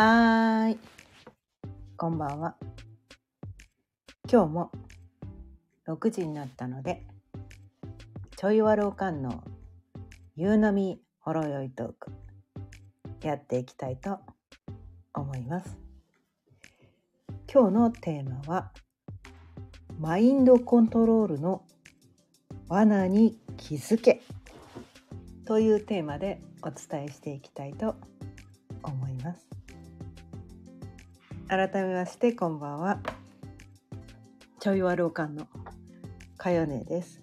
はーい。こんばんは。今日も6時になったので、ちょいわるおかんの夕飲みほろよいトークやっていきたいと思います。今日のテーマはマインドコントロールの罠に気づけというテーマでお伝えしていきたいと思い改めましてこんばんは。ちょいわるおかんのかよねです。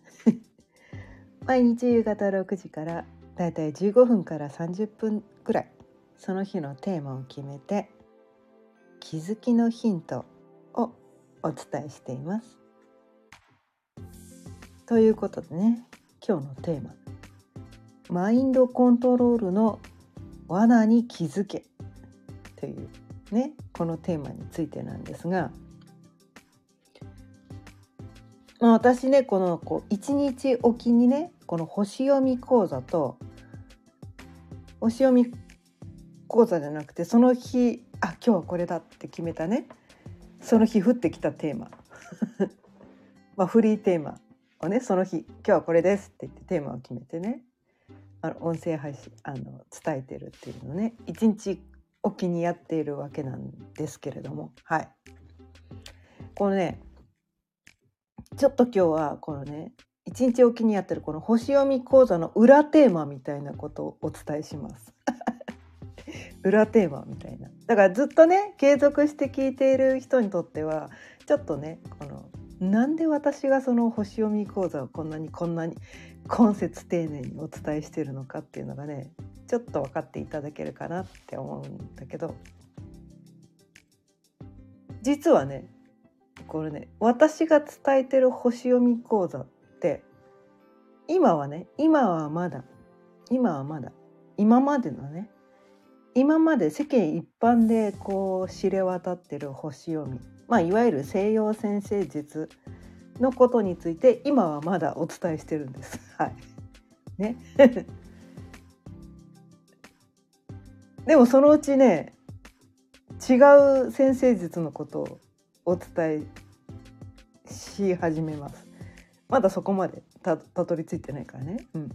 毎日夕方6時からだいたい15分から30分くらいその日のテーマを決めて気づきのヒントをお伝えしています。ということでね今日のテーマ「マインドコントロールの罠に気づけ」というねこのテーマについてなんですが、まあ、私ねこのこう一日おきにねこの星読み講座と星読み講座じゃなくてその日あ今日はこれだって決めたね。その日降ってきたテーマ。まあフリーテーマをねその日今日はこれですって言ってテーマを決めてね。あの音声配信あの伝えてるっていうのね一日おきにやっているわけなんですけれども。はい。このねちょっと今日はこのね一日おきにやってるこの星読み講座の裏テーマみたいなことをお伝えします。裏テーマみたいな。だからずっとね継続して聞いている人にとってはちょっとねこのなんで私がその星読み講座をこんなにこんなに今節丁寧にお伝えしてるのかっていうのがねちょっと分かっていただけるかなって思うんだけど実はねこれね私が伝えてる星読み講座って今はね今はまだ今はまだ今までのね今まで世間一般でこう知れ渡ってる星読みまあいわゆる西洋先生術のことについて今はまだお伝えしてるんです。はい。ね。でもそのうちね違う先生術のことをお伝えし始めます。まだそこまでたたどり着いてないからね。うん。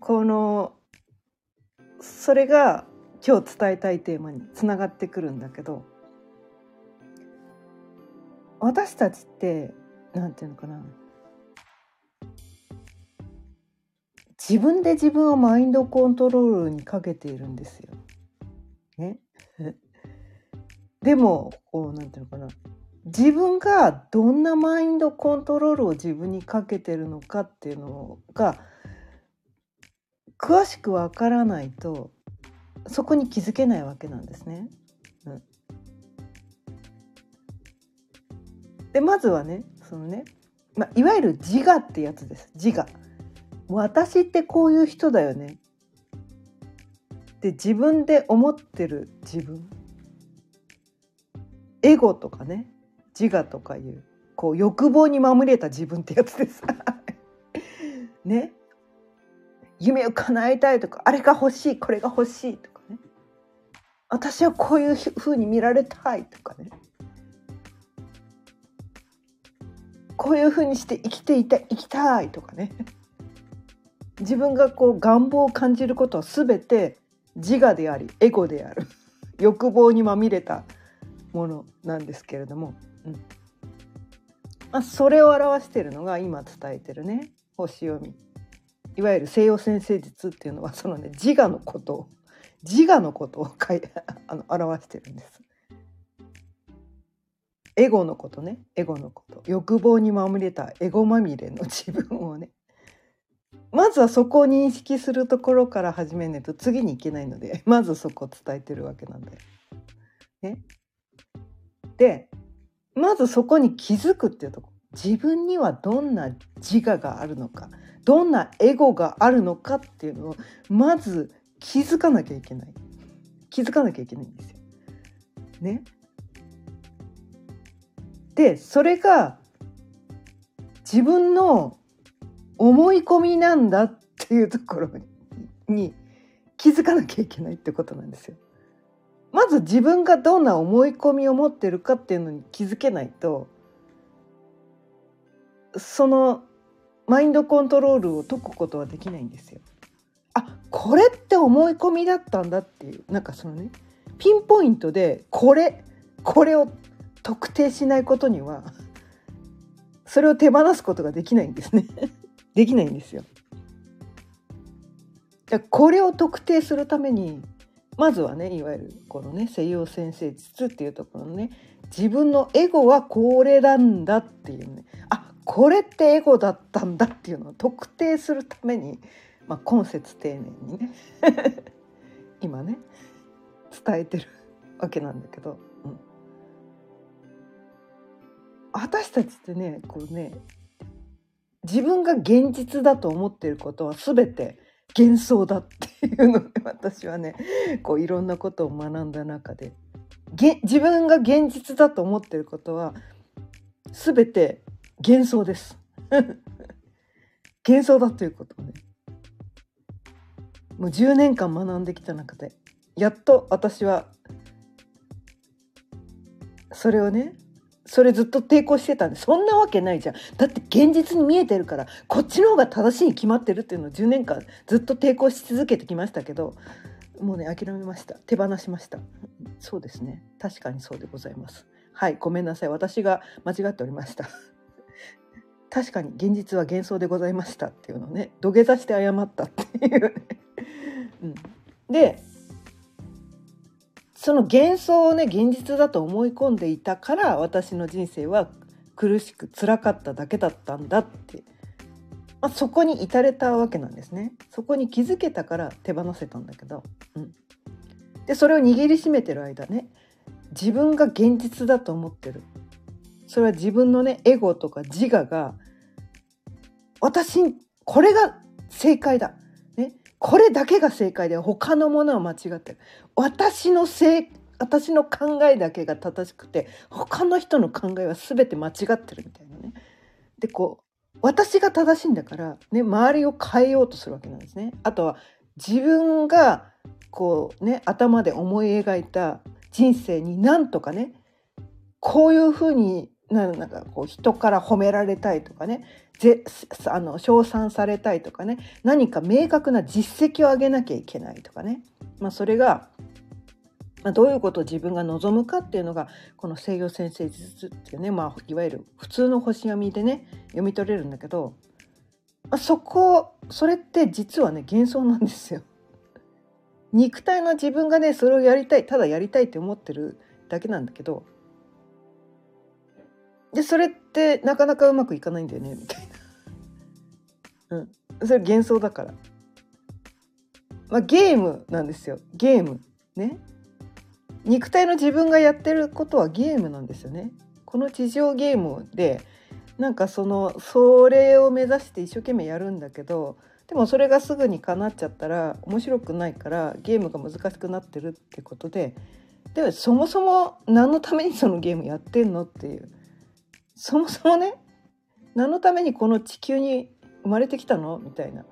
このそれが今日伝えたいテーマにつながってくるんだけど私たちってなんていうのかな自分で自分をマインドコントロールにかけているんですよ。ね、でもこうなんていうのかな自分がどんなマインドコントロールを自分にかけてるのかっていうのが詳しくわからないとそこに気づけないわけなんですね。でまずはねそのね、まあ、いわゆる自我ってやつです自我。私ってこういう人だよね。で自分で思ってる自分。エゴとかね。自我とかいうこう欲望にまみれた自分ってやつです。ね。夢を叶えたいとかあれが欲しいこれが欲しいとかね。私はこういうふうに見られたいとかね。こういうふうにして生きていた生きたいとかね。自分がこう願望を感じることは全て自我でありエゴである。欲望にまみれたものなんですけれども、うん。まあ、それを表しているのが今伝えてるね星読み。いわゆる西洋先生術っていうのはそのね自我のことを自我のことをかいあの表してるんです。エゴのことねエゴのこと。欲望にまみれたエゴまみれの自分をねまずはそこを認識するところから始めないと次に行けないので まずそこを伝えてるわけなんで。ね、でまずそこに気づくっていうとこ自分にはどんな自我があるのかどんなエゴがあるのかっていうのをまず気づかなきゃいけない気づかなきゃいけないんですよ。ね。でそれが自分の思い込みなんだっていうところに気づかなきゃいけないってことなんですよ。まず自分がどんな思い込みを持ってるかっていうのに気づけないとそのマインドコントロールを解くことはできないんですよ。あこれって思い込みだったんだっていうなんかそのねピンポイントでこれこれを特定しないことにはそれを手放すことができないんですねできないんですよ。これを特定するためにまずはねいわゆるこのね西洋先生術っていうところのね自分のエゴはこれなんだっていうね。あこれってエゴだったんだっていうのを特定するために、まあ、今節丁寧にね 今ね伝えてるわけなんだけど、うん、私たちってねこうね自分が現実だと思ってることは全て幻想だっていうので私はねこういろんなことを学んだ中で。自分が現実だと思ってることは全て幻想です。幻想だということをね。もう10年間学んできた中でやっと私はそれをねそれずっと抵抗してたんでそんなわけないじゃん。だって現実に見えてるからこっちの方が正しいに決まってるっていうのを10年間ずっと抵抗し続けてきましたけどもうね諦めました。手放しました。そうですね。確かにそうでございます。はいごめんなさい。私が間違っておりました。確かに現実は幻想でございましたっていうのをね土下座して謝ったっていう、うん、でその幻想をね現実だと思い込んでいたから私の人生は苦しく辛かっただけだったんだって、まあ、そこに至れたわけなんですね。そこに気づけたから手放せたんだけど、うん、でそれを握りしめてる間ね自分が現実だと思ってる。それは自分のねエゴとか自我が私これが正解だ。ね。これだけが正解で他のものは間違ってる。私のせい私の考えだけが正しくて他の人の考えは全て間違ってるみたいなね。でこう私が正しいんだから、ね、周りを変えようとするわけなんですね。あとは自分がこうね頭で思い描いた人生になんとかねこういうふうになんかこう人から褒められたいとかねぜあの称賛されたいとかね何か明確な実績を上げなきゃいけないとかね、まあ、それが、まあ、どういうことを自分が望むかっていうのがこの西洋先生術っていうね、まあ、いわゆる普通の星読みでね読み取れるんだけど、まあ、そこそれって実はね幻想なんですよ。肉体の自分がねそれをやりたいただやりたいって思ってるだけなんだけどでそれってなかなかうまくいかないんだよねみたいな。うん、それ幻想だから。まあ、ゲームなんですよゲームね。肉体の自分がやってることはゲームなんですよね。この地上ゲームでなんかそのそれを目指して一生懸命やるんだけどでもそれがすぐに叶っちゃったら面白くないからゲームが難しくなってるってことででもそもそも何のためにそのゲームやってんのっていう。そもそもね何のためにこの地球に生まれてきたのみたいな。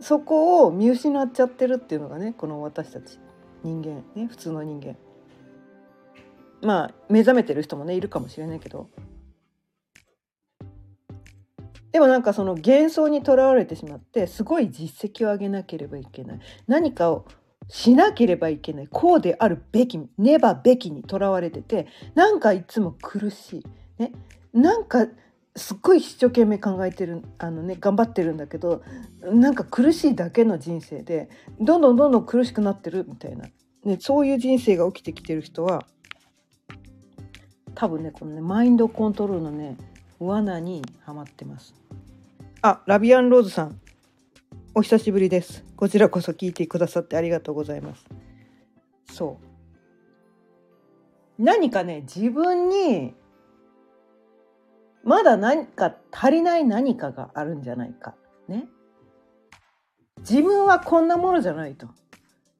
そこを見失っちゃってるっていうのがねこの私たち。人間ね普通の人間。まあ目覚めてる人もねいるかもしれないけど。でもなんかその幻想にとらわれてしまってすごい実績を上げなければいけない。何かをしなければいけない。こうであるべきねばべきにとらわれててなんかいつも苦しい。ね、なんかすっごい一生懸命考えてるあのね頑張ってるんだけどなんか苦しいだけの人生でどんどんどんどん苦しくなってるみたいな、ね、そういう人生が起きてきてる人は多分ねこのねマインドコントロールのね罠にはまってます。あラビアンローズさんお久しぶりです。こちらこそ聞いてくださってありがとうございます。そう何かね自分にまだ何か足りない何かがあるんじゃないか。ね。自分はこんなものじゃないと。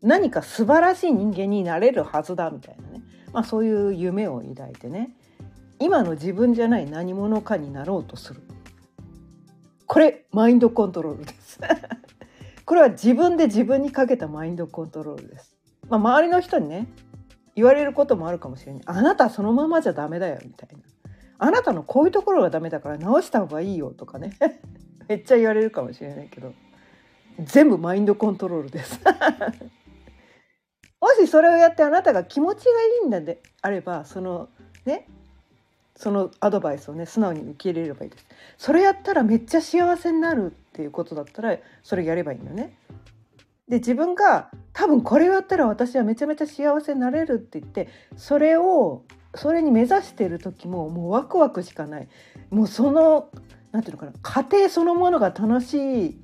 何か素晴らしい人間になれるはずだみたいなね。まあそういう夢を抱いてね。今の自分じゃない何者かになろうとする。これマインドコントロールです。これは自分で自分にかけたマインドコントロールです。まあ、周りの人にね言われることもあるかもしれない。あなたそのままじゃダメだよみたいな。あなたのこういうところがダメだから直した方がいいよとかね めっちゃ言われるかもしれないけど全部マインドコントロールです もしそれをやってあなたが気持ちがいいんだであればそのねそのアドバイスをね素直に受け入れればいいです。それやったらめっちゃ幸せになるっていうことだったらそれやればいいんだよね。で自分が多分これをやったら私はめちゃめちゃ幸せになれるって言ってそれをそれに目指してる時ももうワクワクしかない。もうその何て言うのかな過程そのものが楽しい。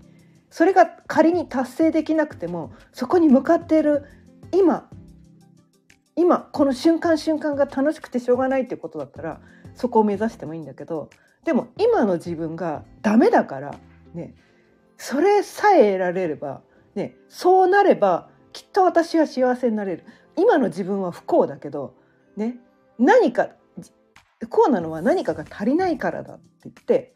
それが仮に達成できなくてもそこに向かっている今今この瞬間瞬間が楽しくてしょうがないっていうことだったらそこを目指してもいいんだけどでも今の自分がダメだからねそれさえ得られれば、ね、そうなればきっと私は幸せになれる。今の自分は不幸だけど、ね、何か不幸なのは何かが足りないからだって言って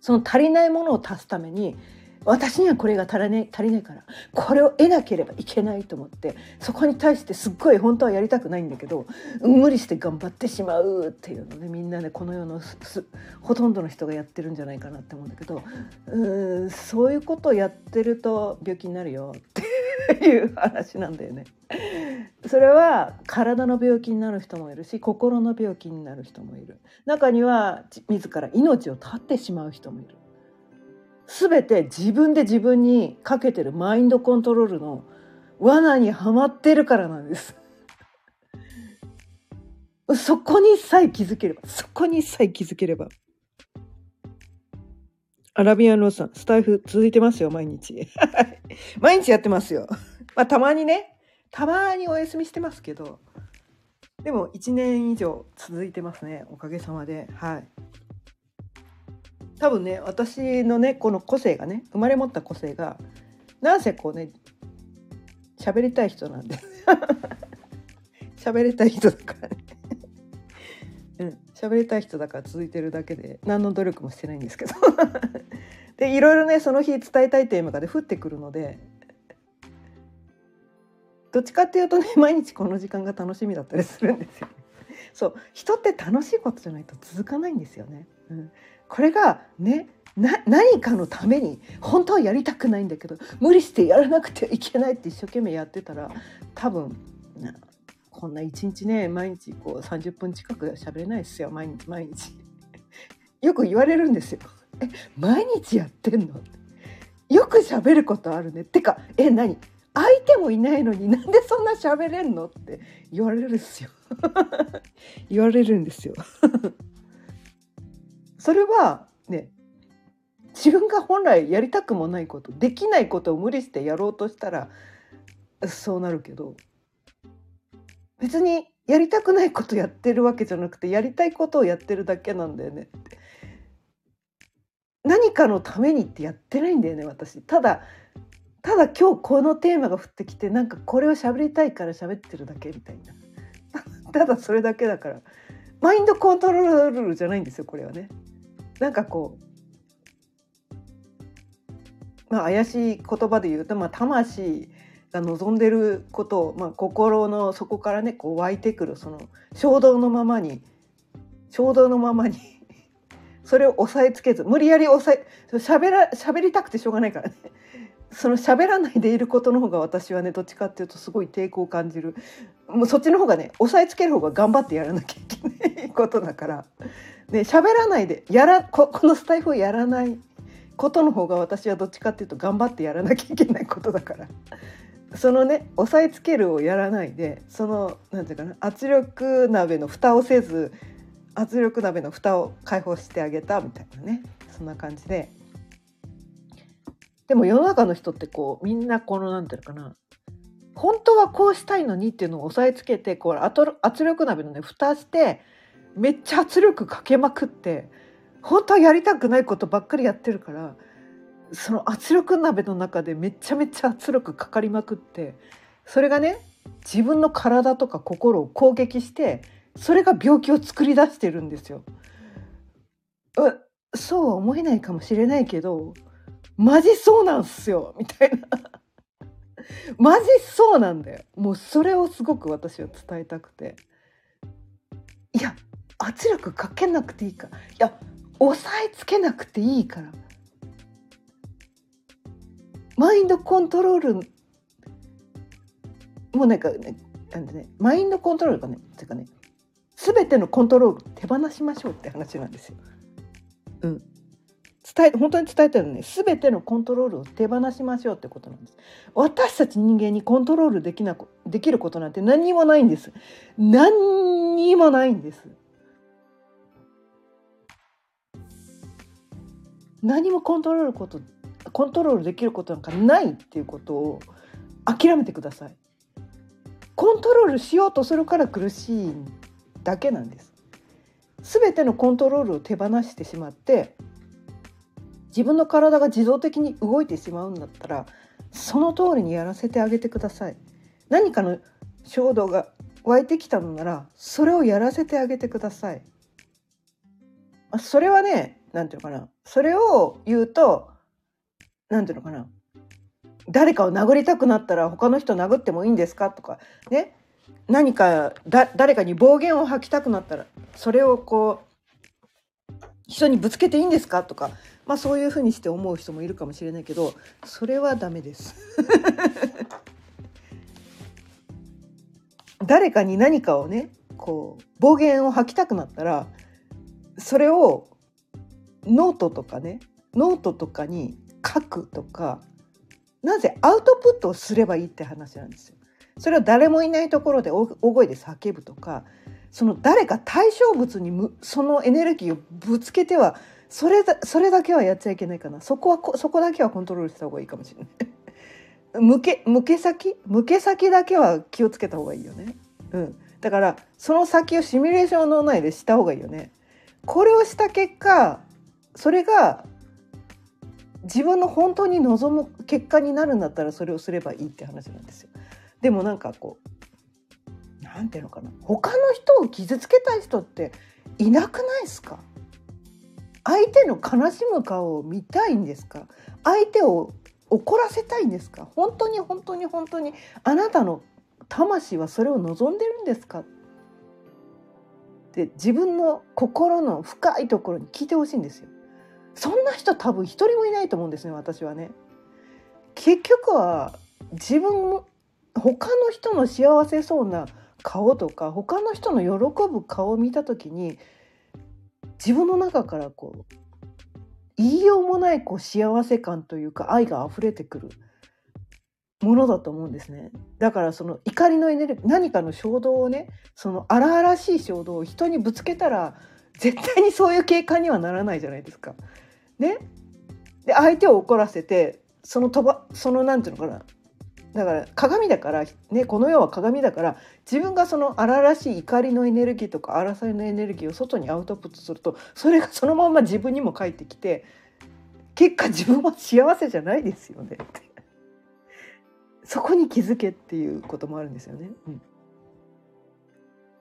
その足りないものを足すために私にはこれが足らない足りないからこれを得なければいけないと思ってそこに対してすっごい本当はやりたくないんだけど無理して頑張ってしまうっていうのねみんなねこの世のほとんどの人がやってるんじゃないかなって思うんだけどうんそういうことをやってると病気になるよっていう話なんだよね。それは体の病気になる人もいるし心の病気になる人もいる中には自ら命を絶ってしまう人もいる全て自分で自分にかけてるマインドコントロールの罠にはまってるからなんです。そこにさえ気づければ、そこにさえ気づければ。アラビアンローさん、スタイフ続いてますよ、毎日。毎日やってますよ。まあ、たまにね、たまにお休みしてますけど、でも1年以上続いてますね、おかげさまで。はい。多分ね私のねこの個性がね生まれ持った個性がなんせこうね喋りたい人なんで 喋りたい人だからね うん喋りたい人だから続いてるだけで何の努力もしてないんですけど でいろいろねその日伝えたいテーマがで降ってくるのでどっちかっていうとね毎日この時間が楽しみだったりするんですよ。そう人って楽しいことじゃないと続かないんですよね。うん、これがね何かのために本当はやりたくないんだけど無理してやらなくてはいけないって一生懸命やってたら多分こんな一日ね毎日こう30分近く喋れないですよ毎日毎日。よく言われるんですよ。え毎日やってんの？よく喋ることあるね。ってかえ何？相手もいないのになんでそんな喋れんのって言われるんですよ。言われるんですよ。それはね自分が本来やりたくもないことできないことを無理してやろうとしたらそうなるけど別にやりたくないことやってるわけじゃなくてやりたいことをやってるだけなんだよねって何かのためにってやってないんだよね私ただただ今日このテーマが降ってきてなんかこれを喋りたいから喋ってるだけみたいな。ただそれだけだから。マインドコントロールじゃないんですよこれはね。なんかこう、まあ、怪しい言葉で言うと、まあ、魂が望んでることを、まあ、心の底からねこう湧いてくるその衝動のままに衝動のままにそれを押さえつけず無理やり押さえ喋ら喋りたくてしょうがないからね。その喋らないでいることの方が私はねどっちかっていうとすごい抵抗を感じる。もうそっちの方がね押さえつける方が頑張ってやらなきゃいけないことだから。ね喋らないでやらここのスタイフをやらないことの方が私はどっちかっていうと頑張ってやらなきゃいけないことだから。そのね押さえつけるをやらないでその何て言うかな圧力鍋の蓋をせず圧力鍋の蓋を開放してあげたみたいなねそんな感じで。でも世の中の人ってこうみんなこの何て言うのかな本当はこうしたいのにっていうのを押さえつけてこう圧力鍋のね蓋してめっちゃ圧力かけまくって本当はやりたくないことばっかりやってるからその圧力鍋の中でめちゃめちゃ圧力かかりまくってそれがね自分の体とか心を攻撃してそれが病気を作り出してるんですよ。そうは思えないかもしれないけどマジそうなんすよみたいな。マジそうなんだよ。もうそれをすごく私は伝えたくて。いや圧力かけなくていいから。いや押さえつけなくていいから。マインドコントロールもうなんかねなんでねマインドコントロールがねっていうかね全てのコントロール手放しましょうって話なんですよ。うん、伝え本当に伝えたのね。全てのコントロールを手放しましょうってことなんです。私たち人間にコントロールできなできることなんて何にもないんです。何にもないんです。何もコントロールことコントロールできることなんかないっていうことを諦めてください。コントロールしようとするから苦しいだけなんです。全てのコントロールを手放してしまって自分の体が自動的に動いてしまうんだったらその通りにやらせてあげてください。何かの衝動が湧いてきたのならそれをやらせてあげてください。それはね何て言うのかな。それを言うと何て言うのかな。誰かを殴りたくなったら他の人殴ってもいいんですか？とかね。何かだ誰かに暴言を吐きたくなったらそれをこう人にぶつけていいんですか？とかまあそういうふうにして思う人もいるかもしれないけどそれはダメです 誰かに何かをねこう暴言を吐きたくなったらそれをノートとかねノートとかに書くとかなぜアウトプットをすればいいって話なんですよ。それを誰もいないところで大声で叫ぶとかその誰か対象物にむそのエネルギーをぶつけてはそれだそれだけはやっちゃいけないかな。そこはそこだけはコントロールした方がいいかもしれない。向け向け先？向け先だけは気をつけた方がいいよね。うん。だからその先をシミュレーションの内でした方がいいよね。これをした結果それが自分の本当に望む結果になるんだったらそれをすればいいって話なんですよ。でもなんかこうなんていうのかな。他の人を傷つけたい人っていなくないですか？相手の悲しむ顔を見たいんですか？相手を怒らせたいんですか？本当に本当に本当にあなたの魂はそれを望んでるんですか？で自分の心の深いところに聞いてほしいんですよ。そんな人多分一人もいないと思うんですね私はね。結局は自分他の人の幸せそうな顔とか他の人の喜ぶ顔を見た時に自分の中からこう言いようもないこう幸せ感というか愛が溢れてくるものだと思うんですね。だからその怒りのエネルギー何かの衝動をねその荒々しい衝動を人にぶつけたら絶対にそういう経過にはならないじゃないですか。ねで相手を怒らせてその飛ばそのなんていうのかなだから鏡だから、ね、この世は鏡だから自分がその荒々しい怒りのエネルギーとか争いのエネルギーを外にアウトプットするとそれがそのまま自分にも返ってきて結果自分は幸せじゃないですよねってそこに気づけっていうこともあるんですよね。うん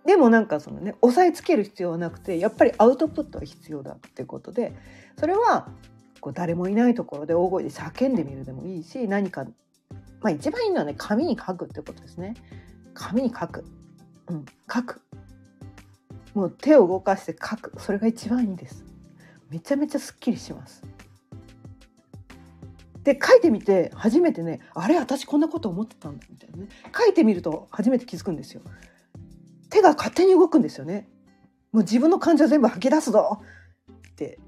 でもなんかそのね押さえつける必要はなくてやっぱりアウトプットは必要だっていうことでそれはこう誰もいないところで大声で叫んでみるでもいいし何かまあ一番いいのはね、紙に書くってことですね。紙に書く。うん、書く。もう手を動かして書く。それが一番いいです。めちゃめちゃすっきりします。で書いてみて初めてねあれ私こんなこと思ってたんだみたいなね書いてみると初めて気づくんですよ。手が勝手に動くんですよね。もう自分の感情全部吐き出すぞって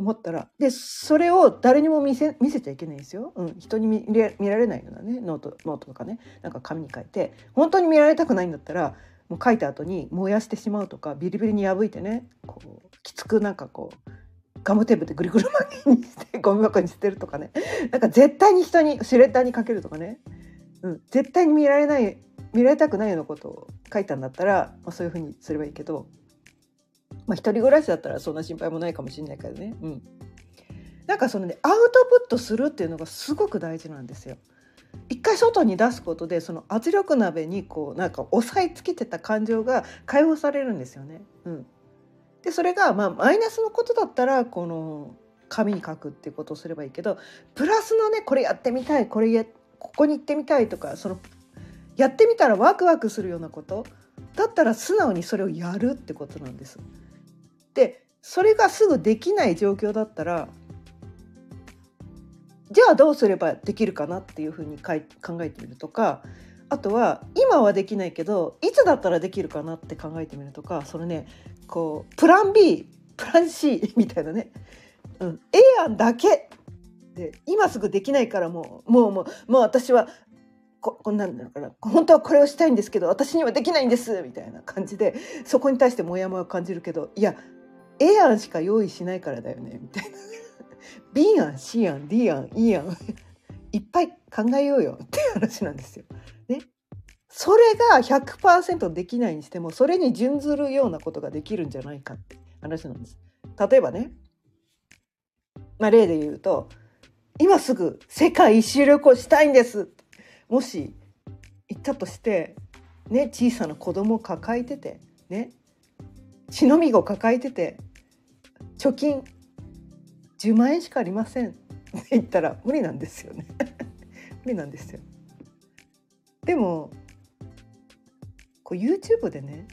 思ったらでそれを誰にも見せ見せちゃいけないんですよ、うん、人に見見られないようなねノートノートとかね。なんか紙に書いて本当に見られたくないんだったらもう書いた後に燃やしてしまうとかビリビリに破いてねこうきつくなんかこうガムテープでぐるぐる巻きにして ゴミ箱に捨てるとかね。なんか絶対に人にシュレッダーにかけるとかね、うん、絶対に見られない見られたくないようなことを書いたんだったら、まあ、そういうふうにすればいいけどまあ一人暮らしだったらそんな心配もないかもしれないけどね。うん。なんかそのねアウトプットするっていうのがすごく大事なんですよ。一回外に出すことでその圧力鍋にこうなんか押さえつけてた感情が解放されるんですよね。うん、でそれがまあマイナスのことだったらこの紙に書くっていうことをすればいいけどプラスのねこれやってみたいこれやここに行ってみたいとかそのやってみたらワクワクするようなことだったら素直にそれをやるってことなんです。でそれがすぐできない状況だったらじゃあどうすればできるかなっていうふうに考えてみるとかあとは今はできないけどいつだったらできるかなって考えてみるとかそのねこうプラン B プラン C みたいなね、うん、A 案だけで今すぐできないからもうもうもうもう私はここんなんだから本当はこれをしたいんですけど私にはできないんですみたいな感じでそこに対してモヤモヤ感じるけどいや A 案しか用意しないからだよねみたいな。B 案 C 案 D 案 E 案いっぱい考えようよ。っていう話なんですよ。ね。それが100%できないにしてもそれに準ずるようなことができるんじゃないかって。話なんです。例えばね、まあ、例で言うと今すぐ世界一周旅行したいんです。もし行ったとしてね小さな子供を抱えててね。血のみ子抱えてて貯金10万円しかありません って言ったら無理なんですよね 無理なんですよ。でもこう YouTube でね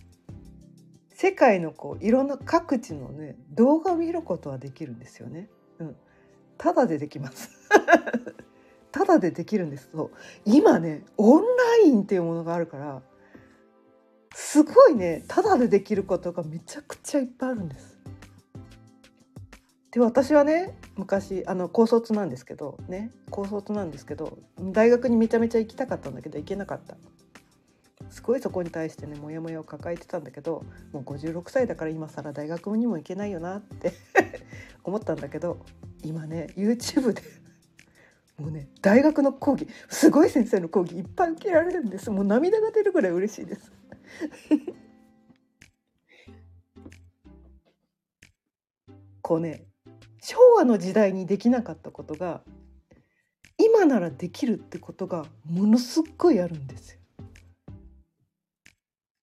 世界のこういろんな各地のね動画を見ることはできるんですよね。うん、ただでできます。ただでできるんですと今ねオンラインっていうものがあるからすごいねただでできることがめちゃくちゃいっぱいあるんです。で私はね昔あの高卒なんですけどね高卒なんですけど大学にめちゃめちゃ行きたかったんだけど行けなかった。すごいそこに対してねモヤモヤを抱えてたんだけどもう56歳だから今更大学にも行けないよなって 思ったんだけど今ね YouTube でもうね大学の講義すごい先生の講義いっぱい受けられるんです。もう涙が出るぐらい嬉しいです。こうね昭和の時代にできなかったことが今ならできるってことがものすっごいあるんですよ。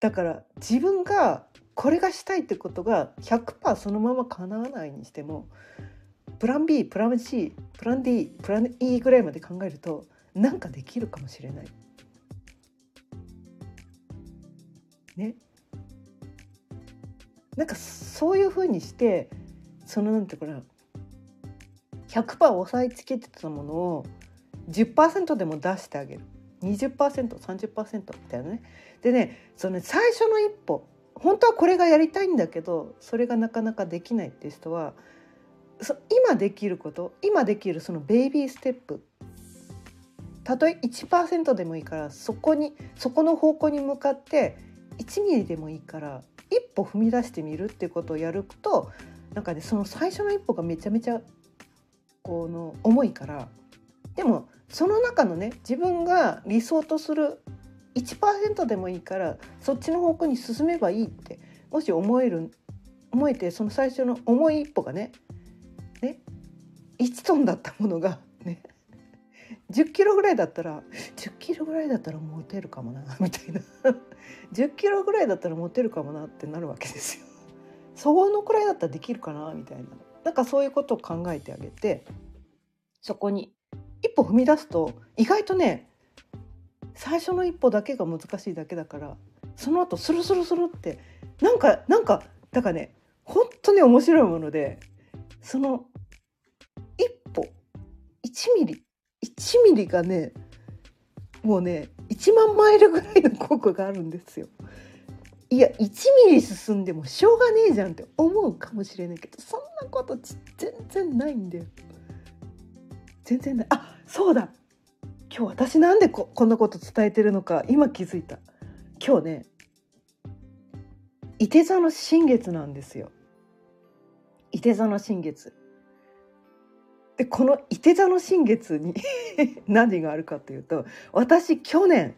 だから自分がこれがしたいってことが100%そのまま叶わないにしてもプラン B プラン C プラン D プラン E ぐらいまで考えるとなんかできるかもしれない。ね。なんかそういうふうにしてそのなんていうかな100%押さえつけてたものを10%でも出してあげる 20%30% みたいなね。でねその、最初の一歩本当はこれがやりたいんだけどそれがなかなかできないっていう人は今できること今できるそのベイビーステップたとえ1%でもいいからそこにそこの方向に向かって1ミリでもいいから一歩踏み出してみるっていうことをやるとなんかねその最初の一歩がめちゃめちゃこの重いからでもその中のね自分が理想とする1%でもいいからそっちの方向に進めばいいってもし思える思えてその最初の重い一歩がねね1トンだったものがね10キロぐらいだったら10キロぐらいだったら持てるかもなみたいな10キロぐらいだったら持てるかもなってなるわけですよ。そのくらいだったらできるかなみたいななんかそういうことを考えてあげてそこに一歩踏み出すと意外とね最初の一歩だけが難しいだけだからその後スルスルスルってなんかなんかだからね本当に面白いものでその一歩1ミリ1ミリがねもうね1万マイルぐらいの効果があるんですよ。いや1ミリ進んでもしょうがねえじゃんって思うかもしれないけどそんなこと全然ないんだよ。全然ない。あそうだ。今日私なんでここんなこと伝えてるのか今気づいた。今日ね伊手座の新月なんですよ。伊手座の新月。でこの伊手座の新月に 何があるかというと私去年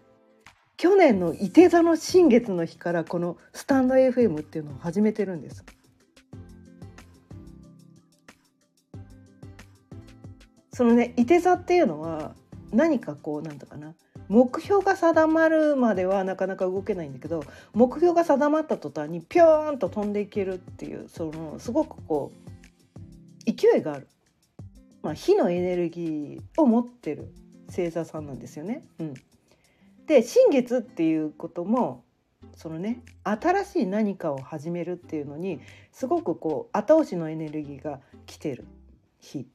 去年の伊手座の新月の日からこのスタンド FM っていうのを始めてるんです。そのね伊手座っていうのは何かこうなんだかな目標が定まるまではなかなか動けないんだけど目標が定まった途端にピョーンと飛んでいけるっていうそのすごくこう勢いがあるまあ、火のエネルギーを持ってる星座さんなんですよね。うん、で新月っていうこともそのね新しい何かを始めるっていうのにすごくこう後押しのエネルギーが来てる。日。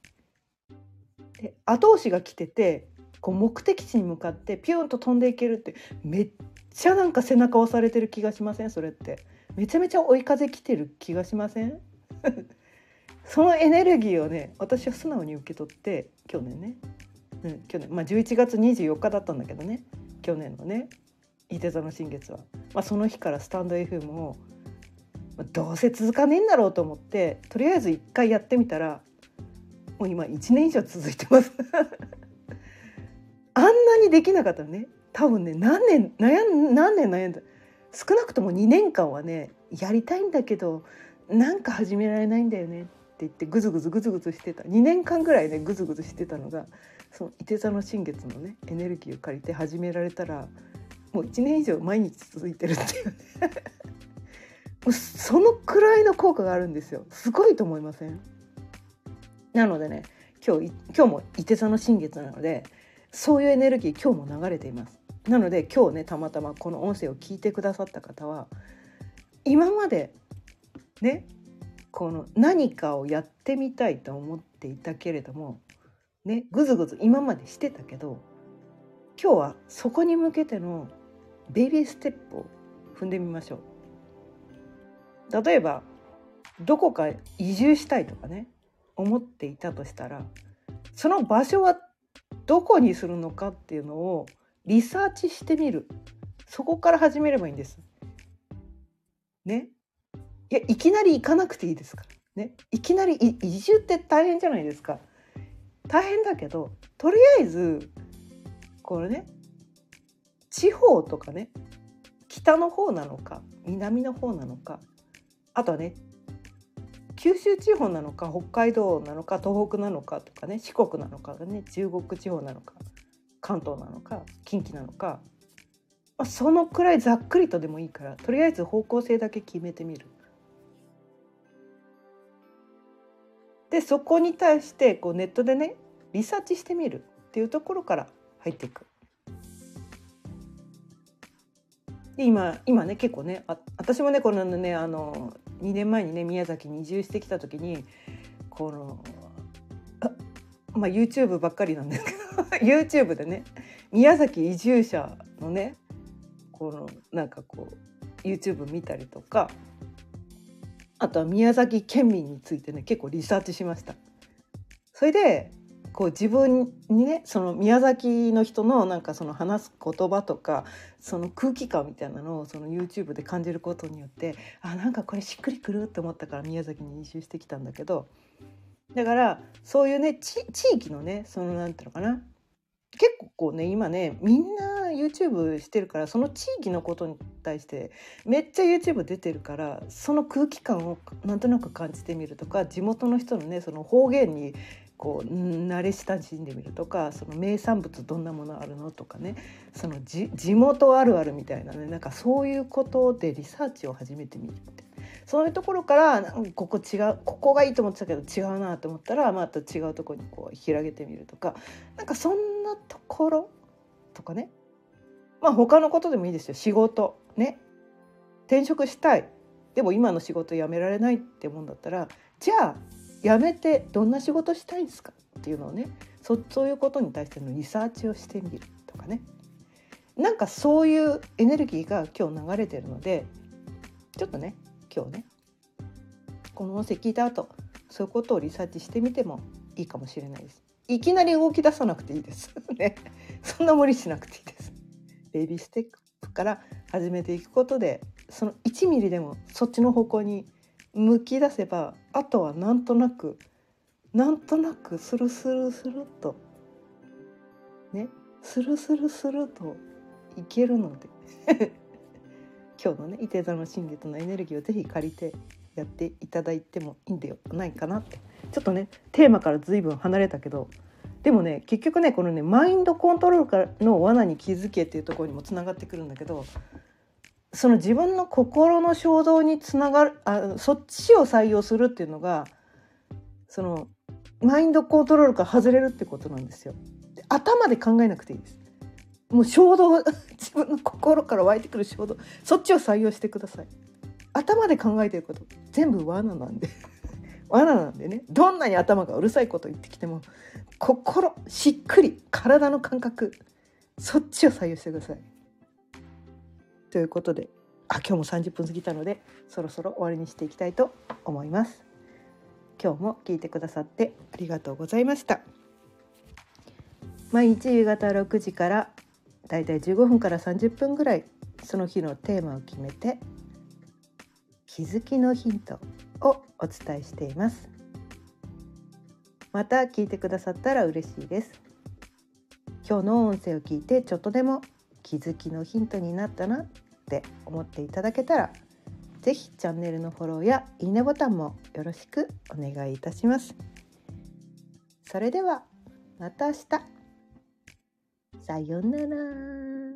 で後押しが来ててこう目的地に向かってピュンと飛んでいけるってめっちゃなんか背中押されてる気がしません？それって。めちゃめちゃ追い風来てる気がしません？そのエネルギーをね私は素直に受け取って去年ね、うん、去年。まあ11月24日だったんだけどね。去年のね伊手座の新月は、まあ、その日からスタンド FM を、まあ、どうせ続かねえんだろうと思ってとりあえず一回やってみたらもう今1年以上続いてます。あんなにできなかったらね。多分ね何年悩ん何年悩んだ。少なくとも2年間はねやりたいんだけどなんか始められないんだよねって言ってグズグズグズグズしてた。2年間ぐらいねグズグズしてたのがその伊手座の新月のねエネルギーを借りて始められたらもう1年以上毎日続いてるっていうね。もうそのくらいの効果があるんですよ。すごいと思いません？なのでね今日今日も伊手座の新月なのでそういうエネルギー今日も流れています。なので今日ねたまたまこの音声を聞いてくださった方は今までねこの何かをやってみたいと思っていたけれどもねぐずぐず今までしてたけど今日はそこに向けてのベビーステップを踏んでみましょう。例えばどこか移住したいとかね思っていたとしたらその場所はどこにするのかっていうのをリサーチしてみるそこから始めればいいんです。ねいやいきなり行かなくていいですから。ね、いきなり移住って大変じゃないですか。大変だけどとりあえずこれね地方とかね北の方なのか南の方なのかあとはね九州地方なのか北海道なのか東北なのかとかね四国なのかね中国地方なのか関東なのか近畿なのか、まあ、そのくらいざっくりとでもいいからとりあえず方向性だけ決めてみる。でそこに対してこうネットでねリサーチしてみるっていうところから入っていく。今今ね結構ねあ私もねこのねあの2年前にね宮崎に移住してきた時にこのまあ YouTube ばっかりなんですけど YouTube でね宮崎移住者のねこのなんかこう YouTube 見たりとかあとは宮崎県民についてね結構リサーチしました。それでこう自分にねその宮崎の人のなんかその話す言葉とかその空気感みたいなのをその YouTube で感じることによってあなんかこれしっくりくるって思ったから宮崎に移住してきたんだけど。だからそういうね地域のねそのなんていうのかな。結構ね今ねみんな YouTube してるからその地域のことに対してめっちゃ YouTube 出てるからその空気感をなんとなく感じてみるとか地元の人のねその方言にこう慣れ親しんでみるとかその名産物どんなものあるのとかねその地元あるあるみたいなねなんかそういうことでリサーチを始めてみるって。そういうところからここ違うここがいいと思ってたけど違うなと思ったらまた違うとこにこう広げてみるとかなんかそんなところとかねまあ他のことでもいいですよ。仕事ね。転職したい。でも今の仕事辞められないって思うんだったらじゃあ辞めてどんな仕事したいんですか？っていうのをねそそういうことに対してのリサーチをしてみるとかねなんかそういうエネルギーが今日流れてるのでちょっとね今日ねこの音声聞いた後そういうことをリサーチしてみてもいいかもしれないです。いきなり動き出さなくていいです。ね、そんな無理しなくていいです。ベイビーステップから始めていくことでその1ミリでもそっちの方向に向き出せばあとはなんとなくなんとなくスルスルスルとねスルスルスルといけるので 今日のね伊手座の新月のエネルギーをぜひ借りてやっていただいてもいいんではないかなって。ちょっとねテーマから随分離れたけどでもね結局ねこのねマインドコントロールからの罠に気づけっていうところにもつながってくるんだけどその自分の心の衝動につながるあそっちを採用するっていうのがそのマインドコントロールから外れるってことなんですよ。で頭で考えなくていいです。もう衝動 自分の心から湧いてくる衝動そっちを採用してください。頭で考えてること全部罠なんで 罠なんでねどんなに頭がうるさいこと言ってきても心しっくり体の感覚そっちを採用してください。ということであ今日も30分過ぎたのでそろそろ終わりにしていきたいと思います。今日も聞いてくださってありがとうございました。毎日夕方6時からだいたい15分から30分ぐらいその日のテーマを決めて気づきのヒントをお伝えしていますまた聞いてくださったら嬉しいです今日の音声を聞いてちょっとでも気づきのヒントになったなって思っていただけたら是非チャンネルのフォローやいいねボタンもよろしくお願いいたします。それではまた明日。さようなら。